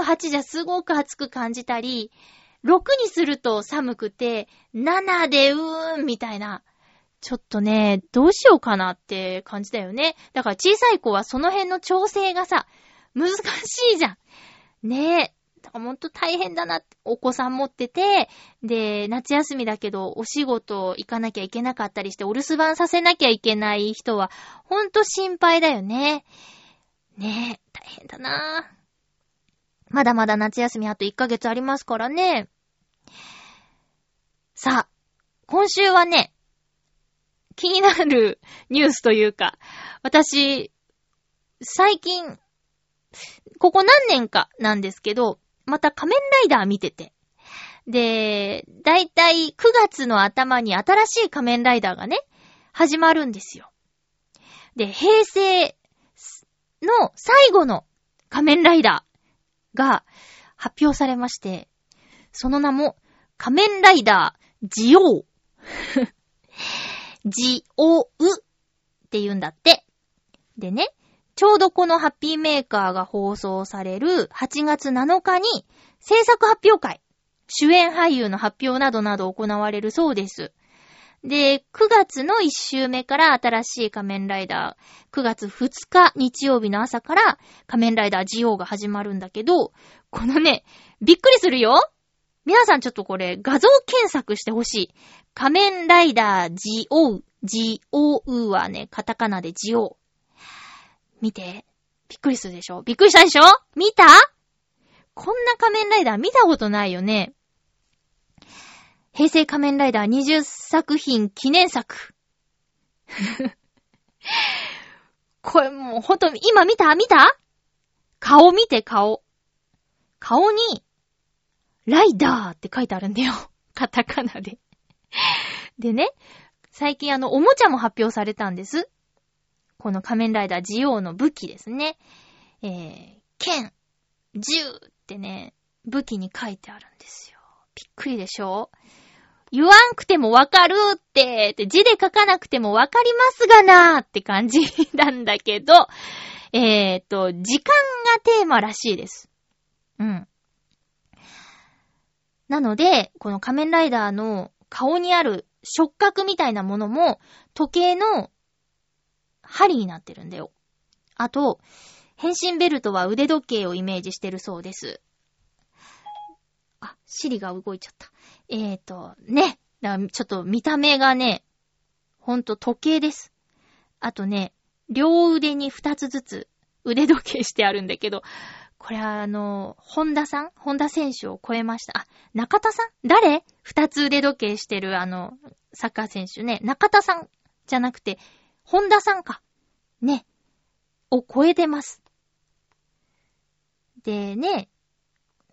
28じゃすごく暑く感じたり、6にすると寒くて、7でうーんみたいな。ちょっとね、どうしようかなって感じだよね。だから小さい子はその辺の調整がさ、難しいじゃん。ねえ。だからほんと大変だな。お子さん持ってて、で、夏休みだけどお仕事行かなきゃいけなかったりして、お留守番させなきゃいけない人は、ほんと心配だよね。ねえ、大変だなぁまだまだ夏休みあと1ヶ月ありますからね。さあ、今週はね、気になるニュースというか、私、最近、ここ何年かなんですけど、また仮面ライダー見てて。で、だいたい9月の頭に新しい仮面ライダーがね、始まるんですよ。で、平成の最後の仮面ライダーが発表されまして、その名も仮面ライダージオウ。[laughs] ジオウって言うんだって。でね、ちょうどこのハッピーメーカーが放送される8月7日に制作発表会、主演俳優の発表などなど行われるそうです。で、9月の1週目から新しい仮面ライダー、9月2日日曜日の朝から仮面ライダージオが始まるんだけど、このね、びっくりするよ皆さんちょっとこれ画像検索してほしい。仮面ライダージオウ。ジオウはね、カタカナでジオ。見て。びっくりするでしょびっくりしたでしょ？見た？こんな仮面ライダー見たことないよね。平成仮面ライダー20作品記念作。[laughs] これもうほんと、今見た？見た？顔見て顔。顔に、ライダーって書いてあるんだよ。[laughs] カタカナで。でね、最近あの、おもちゃも発表されたんです。この仮面ライダージオウの武器ですね。えー、剣、銃ってね、武器に書いてあるんですよ。びっくりでしょ？言わんくてもわかるって、って字で書かなくてもわかりますがなーって感じなんだけど、[laughs] えーっと、時間がテーマらしいです。うん。なので、この仮面ライダーの顔にある触覚みたいなものも時計の針になってるんだよ。あと、変身ベルトは腕時計をイメージしてるそうです。シリが動いちゃった。えーと、ね。だからちょっと見た目がね、ほんと時計です。あとね、両腕に二つずつ腕時計してあるんだけど、これはあの、本田さん本田選手を超えました。あ、中田さん？誰？二つ腕時計してるあの、サッカー選手ね。中田さんじゃなくて、本田さんか。ね。を超えてます。でね、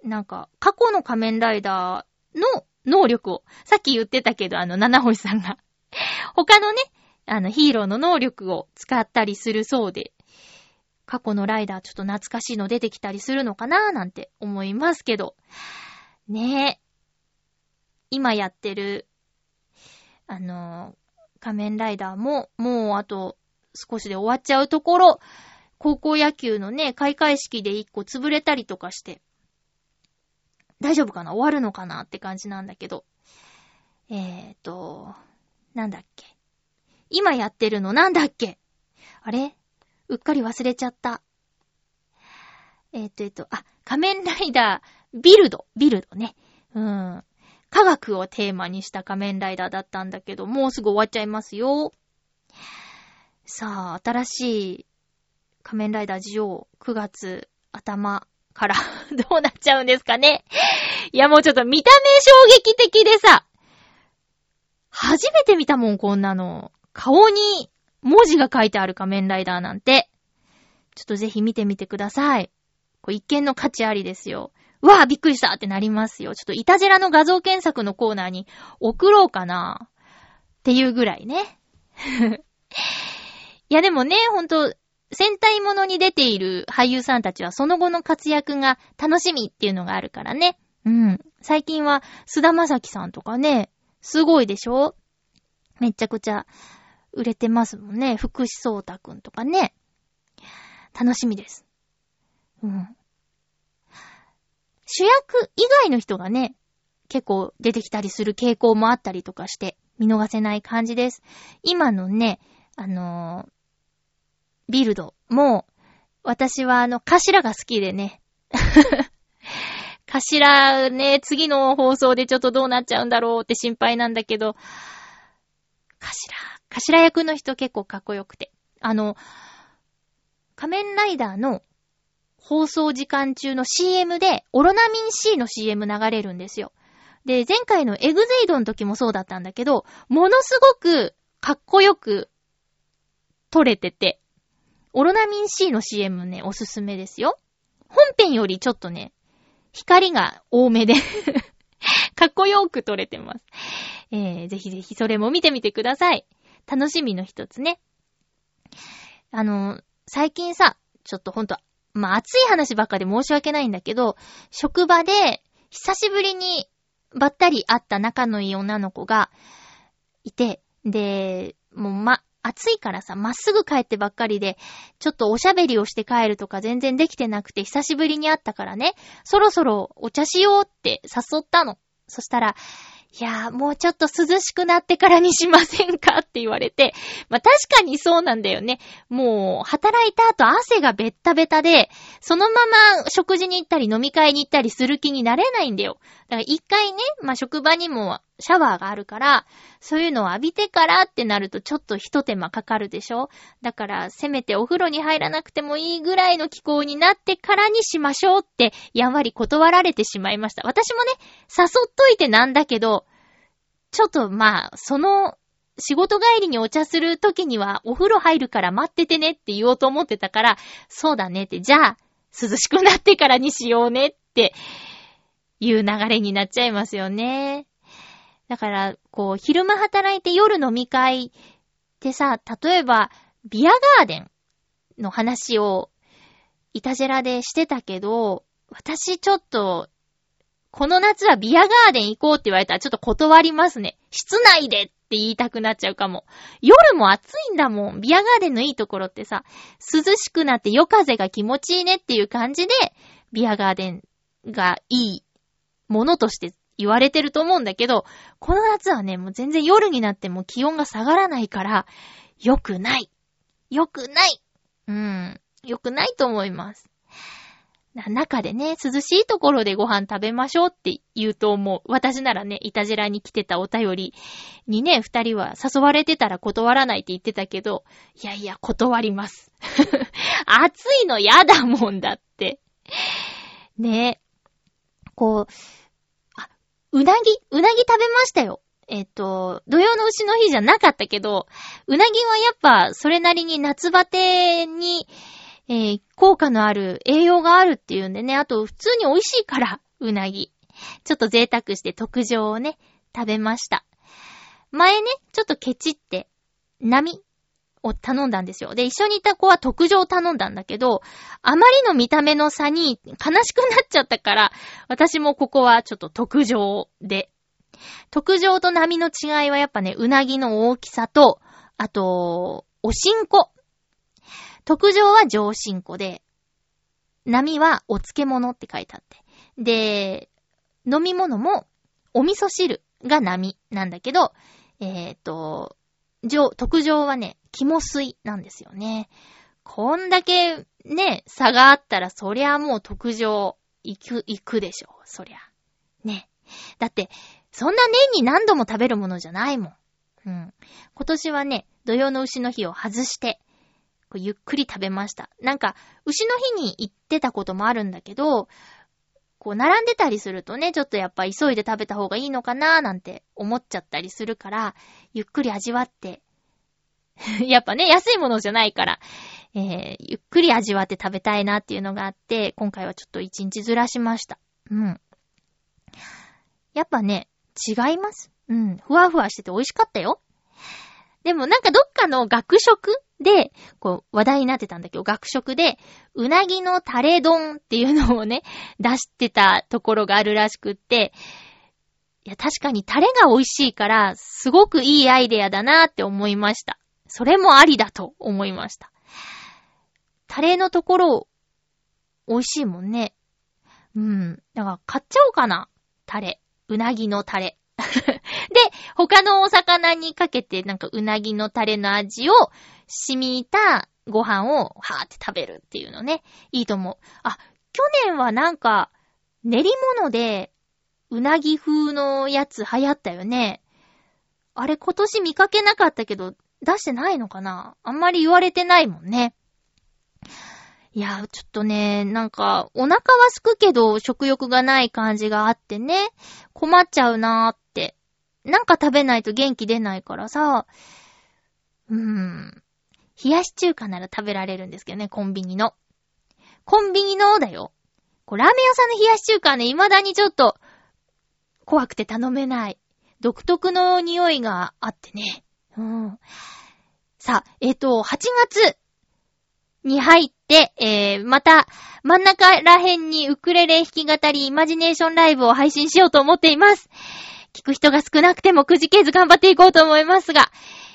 なんか、過去の仮面ライダーの能力を、さっき言ってたけど、あの、七星さんが、[laughs] 他のね、あの、ヒーローの能力を使ったりするそうで、過去のライダーちょっと懐かしいの出てきたりするのかなーなんて思いますけど、ねえ。今やってる、あの、仮面ライダーも、もうあと少しで終わっちゃうところ、高校野球のね、開会式で一個潰れたりとかして、大丈夫かな？終わるのかな？って感じなんだけど。えーと、なんだっけ？今やってるのなんだっけ？あれ？うっかり忘れちゃった。えーと、えっと、あ、仮面ライダー、ビルド、ビルドね。うん。科学をテーマにした仮面ライダーだったんだけど、もうすぐ終わっちゃいますよ。さあ、新しい仮面ライダージオ9月頭から [laughs] どうなっちゃうんですかね。いや、もうちょっと見た目衝撃的でさ、初めて見たもん、こんなの。顔に文字が書いてある仮面ライダーなんて。ちょっとぜひ見てみてください。これ一見の価値ありですよ。うわぁ、びっくりしたってなりますよ。ちょっとイタジェラの画像検索のコーナーに送ろうかな。っていうぐらいね。[laughs] いやでもね、ほんと、戦隊ものに出ている俳優さんたちはその後の活躍が楽しみっていうのがあるからね。うん。最近は菅田将暉さんとかね、すごいでしょ？めちゃくちゃ売れてますもんね。福士蒼太くんとかね。楽しみです。うん。主役以外の人がね、結構出てきたりする傾向もあったりとかして、見逃せない感じです。今のね、あのービルドもう、私はあの、頭が好きでね。[laughs] 頭ね、次の放送でちょっとどうなっちゃうんだろうって心配なんだけど、頭、頭役の人結構かっこよくて。あの、仮面ライダーの放送時間中の CM で、オロナミン C の CM 流れるんですよ。で、前回のエグゼイドの時もそうだったんだけど、ものすごくかっこよく撮れてて、オロナミン C の CM ね、おすすめですよ。本編よりちょっとね、光が多めで [laughs] かっこよく撮れてます。えー、ぜひぜひそれも見てみてください。楽しみの一つね。あの、最近さ、ちょっとほんと、まあ、熱い話ばっかで申し訳ないんだけど、職場で久しぶりにばったり会った仲のいい女の子がいて、で、もうま、暑いからさ、まっすぐ帰ってばっかりで、ちょっとおしゃべりをして帰るとか全然できてなくて、久しぶりに会ったからね、そろそろお茶しようって誘ったの。そしたら、いやー、もうちょっと涼しくなってからにしませんかって言われて、まあ、確かにそうなんだよね。もう、働いた後汗がベッタベタで、そのまま食事に行ったり飲み会に行ったりする気になれないんだよ。だから一回ね、まあ、職場にもシャワーがあるから、そういうのを浴びてからってなるとちょっと一手間かかるでしょ？だから、せめてお風呂に入らなくてもいいぐらいの気候になってからにしましょうって、やんわり断られてしまいました。私もね、誘っといてなんだけど、ちょっとまあ、その、仕事帰りにお茶するときにはお風呂入るから待っててねって言おうと思ってたから、そうだねって、じゃあ、涼しくなってからにしようねっていう流れになっちゃいますよね。だから、こう、昼間働いて夜飲み会ってさ、例えば、ビアガーデンの話を、イタジェラでしてたけど、私ちょっと、この夏はビアガーデン行こうって言われたらちょっと断りますね。室内でっって言いたくなっちゃうかも。夜も暑いんだもん。ビアガーデンのいいところってさ、涼しくなって夜風が気持ちいいねっていう感じで、ビアガーデンがいいものとして言われてると思うんだけど、この夏はね、もう全然夜になっても気温が下がらないから、良くない。良くない。うん。良くないと思います。中でね、涼しいところでご飯食べましょうって言うと思う。私ならね、いたじらに来てたお便りにね、二人は誘われてたら断らないって言ってたけど、いやいや、断ります。[laughs] 暑いの嫌だもんだって。ねこう、うなぎ、うなぎ食べましたよ。えっ、と、土曜の牛の日じゃなかったけど、うなぎはやっぱそれなりに夏バテに、えー、効果のある栄養があるっていうんでね、あと普通に美味しいから、うなぎ。ちょっと贅沢して特上をね、食べました。前ね、ちょっとケチって、波を頼んだんですよ。で、一緒にいた子は特上を頼んだんだけど、あまりの見た目の差に悲しくなっちゃったから、私もここはちょっと特上で。特上と波の違いはやっぱね、うなぎの大きさと、あと、おしんこ。特上は上新粉で、波はお漬物って書いてあって。で、飲み物もお味噌汁が波なんだけど、えっ、ー、と、上、特上はね、肝水なんですよね。こんだけね、差があったらそりゃもう特上行く、行くでしょ。そりゃ。ね。だって、そんな年に何度も食べるものじゃないもん。うん。今年はね、土曜の牛の日を外して、こうゆっくり食べました。なんか、牛の日に行ってたこともあるんだけど、こう、並んでたりするとね、ちょっとやっぱ急いで食べた方がいいのかなーなんて思っちゃったりするから、ゆっくり味わって、[laughs] やっぱね、安いものじゃないから、えー、ゆっくり味わって食べたいなっていうのがあって、今回はちょっと一日ずらしました。うん。やっぱね、違います。うん。ふわふわしてて美味しかったよ。でもなんかどっかの学食で、こう、話題になってたんだけど、学食で、うなぎのタレ丼っていうのをね、[laughs] 出してたところがあるらしくって、いや、確かにタレが美味しいから、すごくいいアイデアだなって思いました。それもありだと思いました。タレのところ、美味しいもんね。うん。だから買っちゃおうかな。タレ。うなぎのタレ。[laughs] で、他のお魚にかけてなんかうなぎのタレの味を染みたご飯をはーって食べるっていうのね、いいと思う。あ、去年はなんか練り物でうなぎ風のやつ流行ったよね。あれ今年見かけなかったけど出してないのかな？あんまり言われてないもんね。いや、ちょっとね、なんか、お腹はすくけど食欲がない感じがあってね、困っちゃうなーって。なんか食べないと元気出ないからさ、うーん。冷やし中華なら食べられるんですけどね、コンビニの。コンビニのだよ。こう、ラーメン屋さんの冷やし中華ね、未だにちょっと、怖くて頼めない。独特の匂いがあってね。うん。さあ、えっ、ー、と、8月に入って、えー、また、真ん中ら辺にウクレレ弾き語りイマジネーションライブを配信しようと思っています。聞く人が少なくてもくじけず頑張っていこうと思いますが、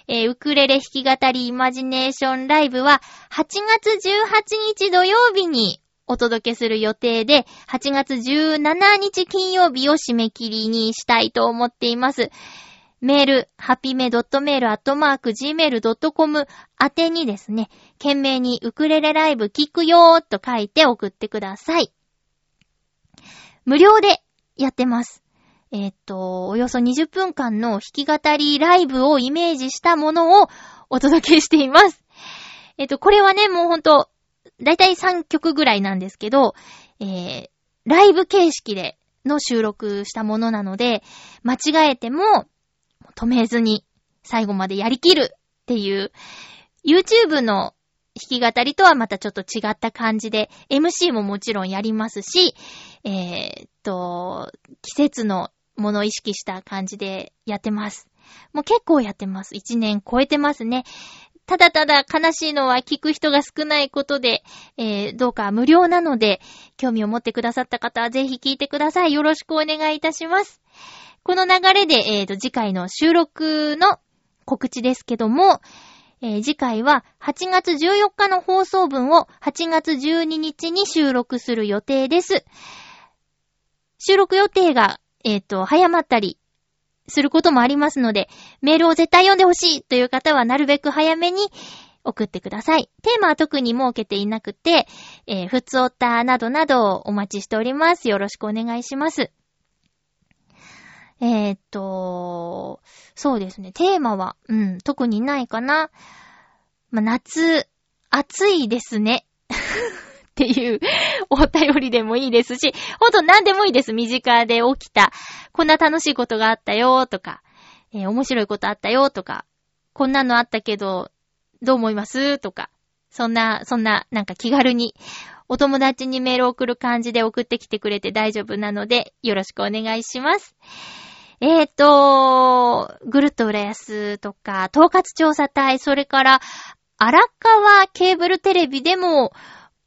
えー、ウクレレ弾き語りイマジネーションライブは8月18日土曜日にお届けする予定で、8月17日金曜日を締め切りにしたいと思っています。メール、ハピメ .mail.gmail.com 宛てにですね、懸命にウクレレライブ聞くよーと書いて送ってください。無料でやってます。えー、っと、およそ20分間の弾き語りライブをイメージしたものをお届けしています。えー、っと、これはね、もうほんと、だいたい3曲ぐらいなんですけど、えー、ライブ形式での収録したものなので、間違えても、止めずに最後までやりきるっていう、YouTube の弾き語りとはまたちょっと違った感じで、MC ももちろんやりますし、えー、っと、季節のものを意識した感じでやってます。もう結構やってます。一年超えてますね。ただただ悲しいのは聞く人が少ないことで、えー、どうか無料なので、興味を持ってくださった方はぜひ聞いてください。よろしくお願いいたします。この流れで、えっ、と、次回の収録の告知ですけども、えー次回は8月14日の放送分を8月12日に収録する予定です。収録予定が、えっ、と、早まったりすることもありますので、メールを絶対読んでほしいという方はなるべく早めに送ってください。テーマは特に設けていなくて、えー、ふつおたなどなどお待ちしております。よろしくお願いします。えーっと、そうですね。テーマは、うん、特にないかな。まあ、夏、暑いですね。[laughs] っていうお便りでもいいですし、ほんと何でもいいです。身近で起きた、こんな楽しいことがあったよとか、えー面白いことあったよとか、こんなのあったけど、どう思います？とか、そんな、そんな、なんか気軽に、お友達にメールを送る感じで送ってきてくれて大丈夫なので、よろしくお願いします。えーと、ぐるっと浦安とか、統括調査隊、それから、荒川ケーブルテレビでも、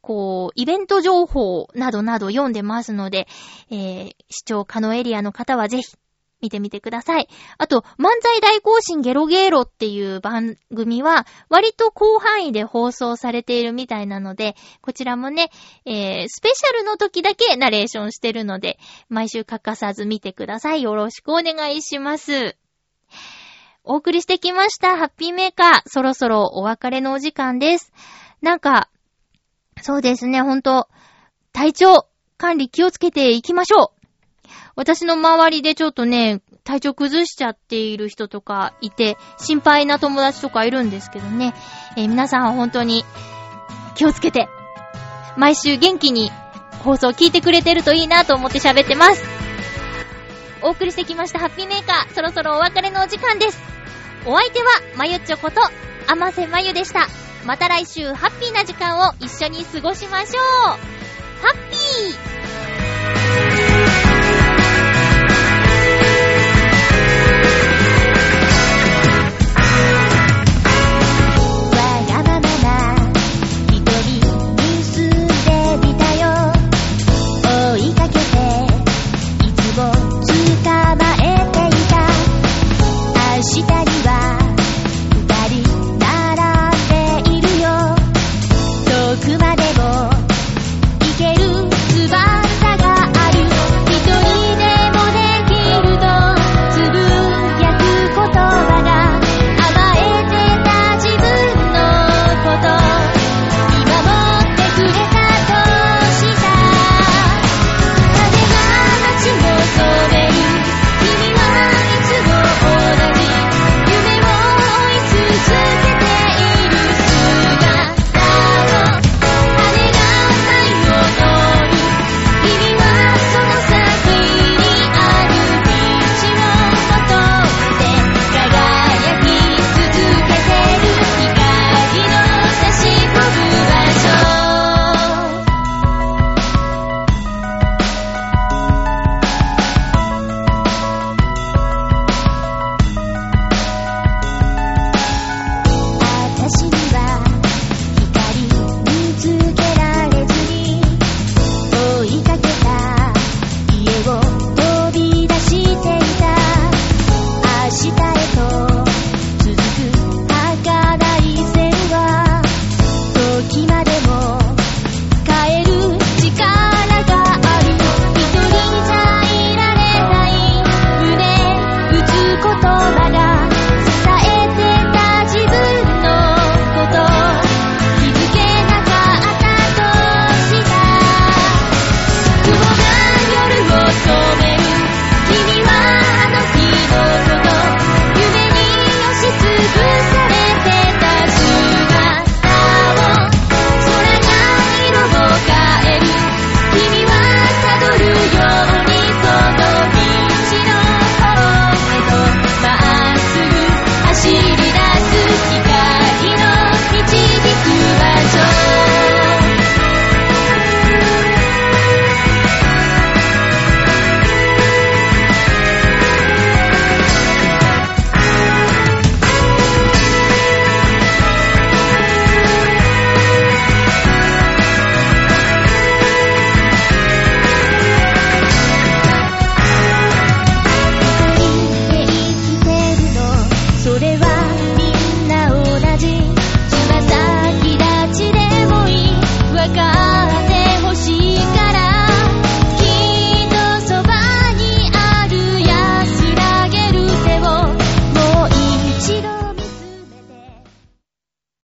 こう、イベント情報などなど読んでますので、えー、視聴可能エリアの方はぜひ、見てみてください。あと、漫才大行進ゲロゲーロっていう番組は、割と広範囲で放送されているみたいなので、こちらもね、えー、スペシャルの時だけナレーションしてるので、毎週欠かさず見てください。よろしくお願いします。お送りしてきました、ハッピーメーカー。そろそろお別れのお時間です。なんか、そうですね、ほんと、体調管理気をつけていきましょう。私の周りでちょっとね、体調崩しちゃっている人とかいて、心配な友達とかいるんですけどね。えー皆さんは本当に気をつけて、毎週元気に放送聞いてくれてるといいなと思って喋ってます。お送りしてきましたハッピーメーカー、そろそろお別れのお時間です。お相手は、まゆっちょこと、あませまゆでした。また来週、ハッピーな時間を一緒に過ごしましょうハッピー